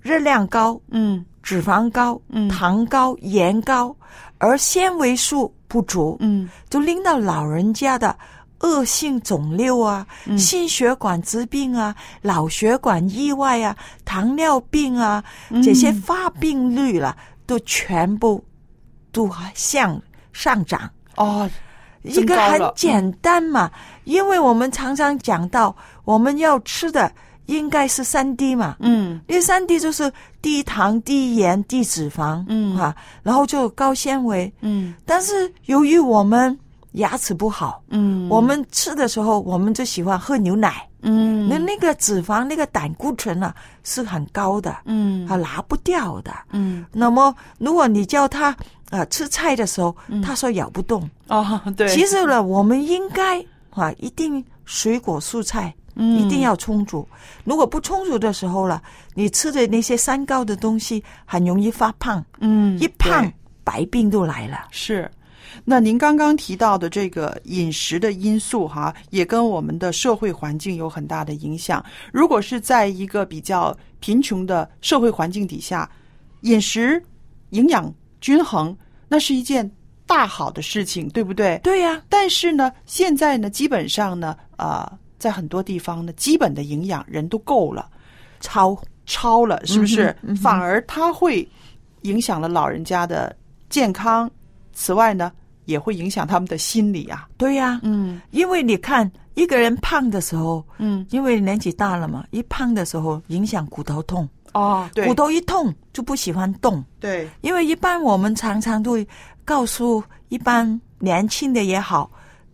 热量高、嗯脂肪高、嗯。糖高、盐高，而纤维素不足，嗯。就令到老人家的恶性肿瘤啊、嗯。心血管疾病啊、脑血管意外啊、糖尿病啊嗯。这些发病率了，都全部都向上涨。哦，一个很简单嘛，因为我们常常讲到我们要吃的应该是三低嘛，嗯。因为三低就是低糖、低盐、低脂肪，嗯。啊，然后就高纤维。嗯。但是由于我们牙齿不好，嗯，我们吃的时候我们就喜欢喝牛奶，嗯。那、那个脂肪、那个胆固醇啊是很高的，嗯。啊拿不掉的。嗯。那么如果你叫他啊、吃菜的时候，他说咬不动。哦对，其实呢，我们应该啊，一定水果蔬菜。嗯一定要充足。如果不充足的时候了，你吃的那些三高的东西很容易发胖，嗯一胖白病都来了。是。那您刚刚提到的这个饮食的因素哈，也跟我们的社会环境有很大的影响。如果是在一个比较贫穷的社会环境底下，饮食营养均衡，那是一件大好的事情，对不对？对呀、但是呢，现在呢，基本上呢，呃，在很多地方呢，基本的营养人都够了，超超了，是不是？嗯嗯反而它会影响了老人家的健康。此外呢，也会影响他们的心理啊。对呀、嗯因为你看一个人胖的时候，嗯，因为年纪大了嘛，一胖的时候影响骨头痛，哦，对骨头一痛就不喜欢动。对，因为一般我们常常都会告诉一般年轻的也好，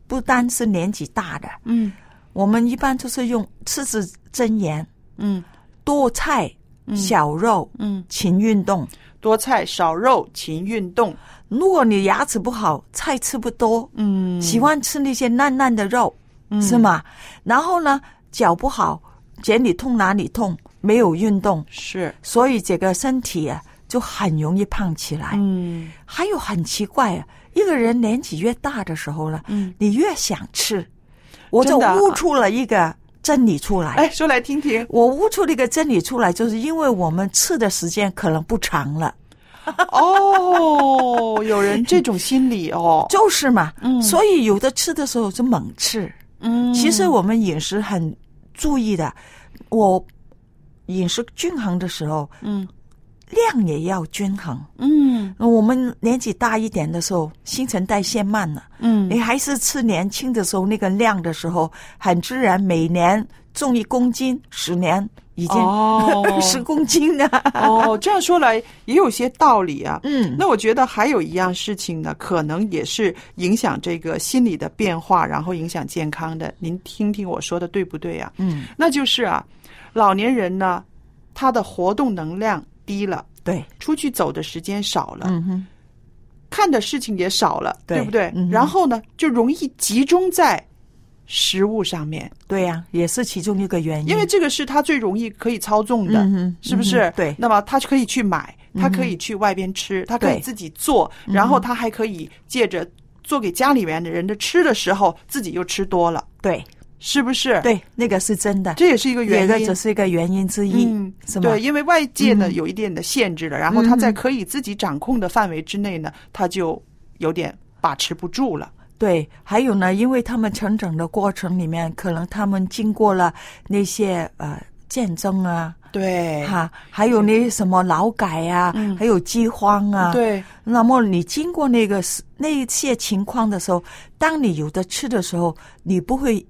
不单是年纪大的，嗯我们一般就是用赤子真言，嗯多菜、小肉、嗯，勤运动。多菜少肉，勤运动。如果你牙齿不好，菜吃不多，嗯喜欢吃那些烂烂的肉，是吗？然后呢，脚不好，脚里痛哪里痛，没有运动，是，所以这个身体啊就很容易胖起来。嗯还有很奇怪啊，一个人年纪越大的时候呢，嗯，你越想吃。我就悟出了一个真理出来。哎，说来听听。我悟出了一个真理出来，就是因为我们吃的时间可能不长了。哦，有人这种心理哦，就是嘛，嗯所以有的吃的时候就猛吃。嗯，其实我们饮食很注意的，我饮食均衡的时候，嗯量也要均衡。嗯我们年纪大一点的时候，新陈代谢慢了，嗯你还是吃年轻的时候那个量的时候，很自然，每年重一公斤，十年已经哦 十公斤了。哦，这样说来也有些道理啊。嗯，那我觉得还有一样事情呢，可能也是影响这个心理的变化，然后影响健康的。您听听我说的对不对啊？嗯，那就是啊，老年人呢，他的活动能量低了，对，出去走的时间少了，嗯哼，看的事情也少了，对不对？嗯然后呢，就容易集中在食物上面，对呀、也是其中一个原因。因为这个是他最容易可以操纵的，嗯是不是？嗯对。那么他可以去买，他可以去外边吃，他可以自己做，然后他还可以借着做给家里面的人的吃的时候，自己又吃多了，对是不是？，对，那个是真的，这也是一个原因也个只。是一个原因之一，嗯，是吗？对，因为外界呢嗯有一点的限制了，然后他在嗯可以自己掌控的范围之内呢，他就有点把持不住了。对，还有呢，因为他们成长的过程里面，可能他们经过了那些呃战争啊，对，哈，还有那什么劳改啊，嗯还有饥荒啊，。对，那么你经过那个那一些情况的时候，当你有的吃的时候，你不会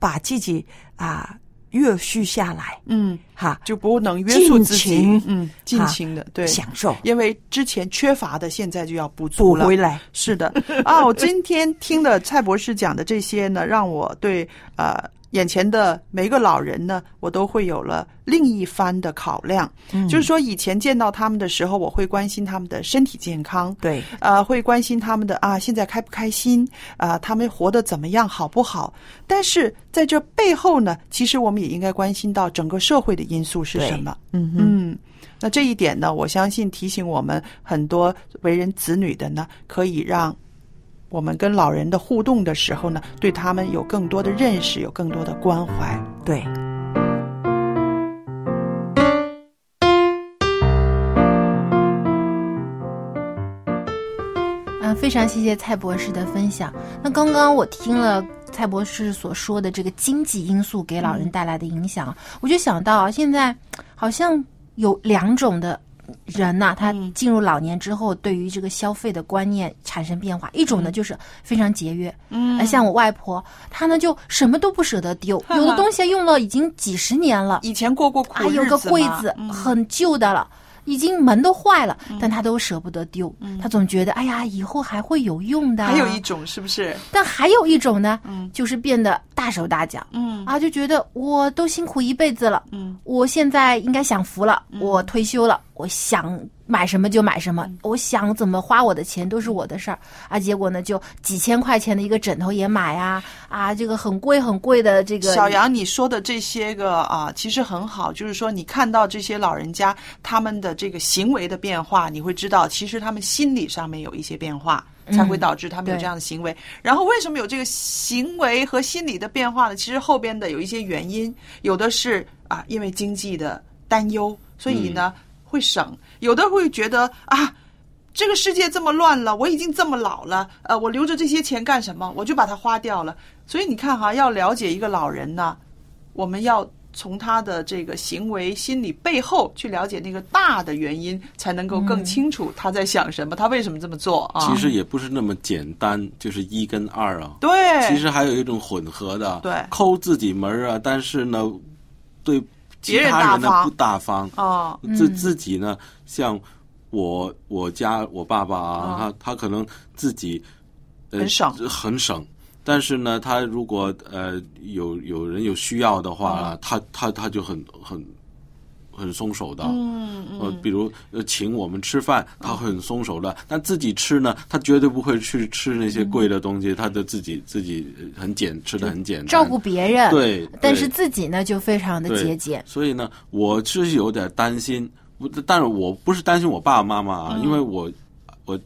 把自己啊约束下来，嗯，哈，就不能约束自己，嗯，尽情的，对，享受。因为之前缺乏的，现在就要补补足了。回来。是的，啊，我今天听了蔡博士讲的这些呢，让我对呃眼前的每一个老人呢，我都会有了另一番的考量。嗯就是说，以前见到他们的时候，我会关心他们的身体健康，对，呃，会关心他们的啊，现在开不开心啊、他们活得怎么样，好不好？但是在这背后呢，其实我们也应该关心到整个社会的因素是什么。嗯哼，嗯，那这一点呢，我相信提醒我们很多为人子女的呢，可以让我们跟老人的互动的时候呢，对他们有更多的认识，有更多的关怀。对。啊，非常谢谢蔡博士的分享。那刚刚我听了蔡博士所说的这个经济因素给老人带来的影响，我就想到啊，现在好像有两种的人呐、他进入老年之后，对于这个消费的观念产生变化。一种呢就是非常节约，嗯，像我外婆，她呢就什么都不舍得丢，有的东西用了已经几十年了，以前过过苦啊，日子有个柜子嗯很旧的了。已经门都坏了，但他都舍不得丢，他总觉得哎呀，以后还会有用的。还有一种是不是？但还有一种呢，就是变得大手大脚，嗯。啊，就觉得我都辛苦一辈子了，嗯，我现在应该享福了，我退休了，我想买什么就买什么，我想怎么花我的钱都是我的事儿啊。结果呢，就几千块钱的一个枕头也买啊，啊，这个很贵很贵的这个小杨，你说的这些个啊，其实很好，就是说你看到这些老人家他们的这个行为的变化，你会知道，其实他们心理上面有一些变化，才会导致他们有这样的行为。然后为什么有这个行为和心理的变化呢？其实后边的有一些原因，有的是啊，因为经济的担忧，所以呢、会省；有的会觉得啊。这个世界这么乱了，我已经这么老了，呃，我留着这些钱干什么？我就把它花掉了。所以你看哈，要了解一个老人呢，我们要从他的这个行为、心理背后去了解那个大的原因，才能够更清楚他在想什么，他为什么这么做啊？其实也不是那么简单，就是一跟二啊。对，其实还有一种混合的，对抠自己门儿啊，但是呢，对其别人他人呢大方不大方，哦，自自己呢像我我家我爸爸啊，啊他他可能自己、呃、很省。很省，但是呢，他如果呃有有人有需要的话，他他他就很很很松手的。嗯嗯。呃，比如呃请我们吃饭，他会很松手的。但自己吃呢，他绝对不会去吃那些贵的东西，他的自己自己呃很简吃的很简单，照顾别人，对，但是自己呢就非常的节俭。所以呢，我是有点担心，不但是我不是担心我爸爸妈妈啊，嗯。因为我我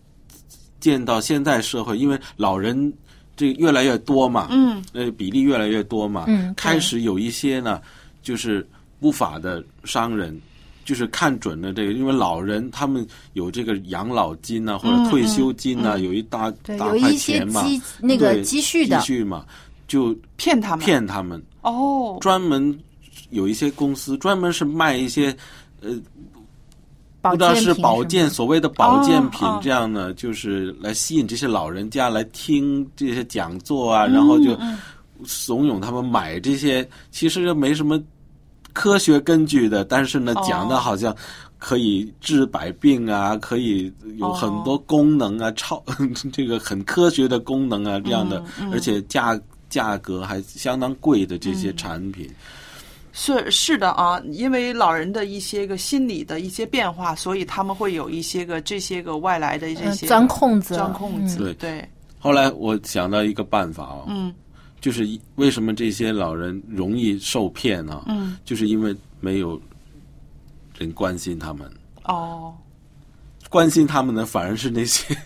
见到现在社会，因为老人这个越来越多嘛，嗯，呃，比例越来越多嘛，嗯开始有一些呢，就是不法的商人。就是看准了这个，因为老人他们有这个养老金啊，或者嗯退休金啊，嗯。有一大对，大块钱嘛，积那个积蓄的积，蓄嘛，就骗他们。骗他们，哦，专门有一些公司专门是卖一些呃，不知道是保健所谓的保健品这样呢，就是来吸引这些老人家来听这些讲座啊，然后就嗯。怂恿他们买这些，其实又没什么科学根据的，但是呢，哦。讲的好像。可以治百病啊，可以有很多功能啊，超 这个很科学的功能啊，这样的，嗯嗯。而且价价格还相当贵的这些产品。是是的啊，因为老人的一些个心理的一些变化，所以他们会有一些个这些个外来的这些嗯钻空子。钻空子，对对，后来我想到一个办法哦，嗯就是为什么这些老人容易受骗呢、嗯，就是因为没有人关心他们，哦，关心他们的反而是那些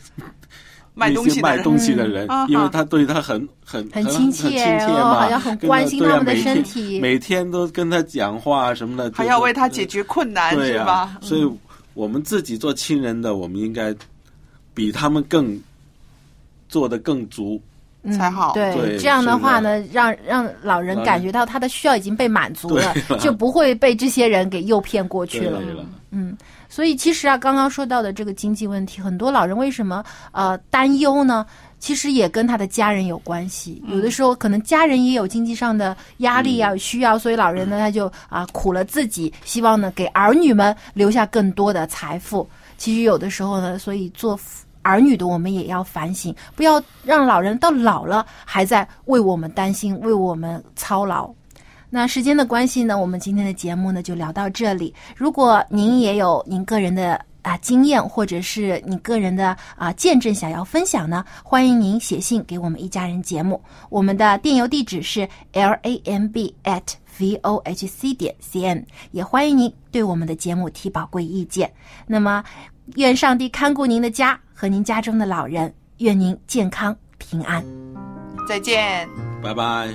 卖东西卖东西的人，嗯因为他对他很很很亲亲切很亲切哦嘛，好像很关心他们的身体。每天都跟他讲话什么的，还要为他解决困难，是吧？嗯。所以我们自己做亲人的，我们应该比他们更做的更足。嗯才好对，对这样的话呢，让让老人感觉到他的需要已经被满足了，了就不会被这些人给诱骗过去了。了，嗯，所以其实啊，刚刚说到的这个经济问题，很多老人为什么呃担忧呢？其实也跟他的家人有关系。有的时候可能家人也有经济上的压力啊、需要，所以老人呢他就啊苦了自己，希望呢给儿女们留下更多的财富。其实有的时候呢，所以做父儿女的我们也要反省，不要让老人到老了还在为我们担心、为我们操劳。那时间的关系呢，我们今天的节目呢就聊到这里。如果您也有您个人的啊经验，或者是你个人的啊见证想要分享呢，欢迎您写信给我们一家人节目。我们的电邮地址是 l a m b at v o h c 点 c n，也欢迎您对我们的节目提宝贵意见。那么，愿上帝看顾您的家和您家中的老人愿您健康平安。再见。拜拜。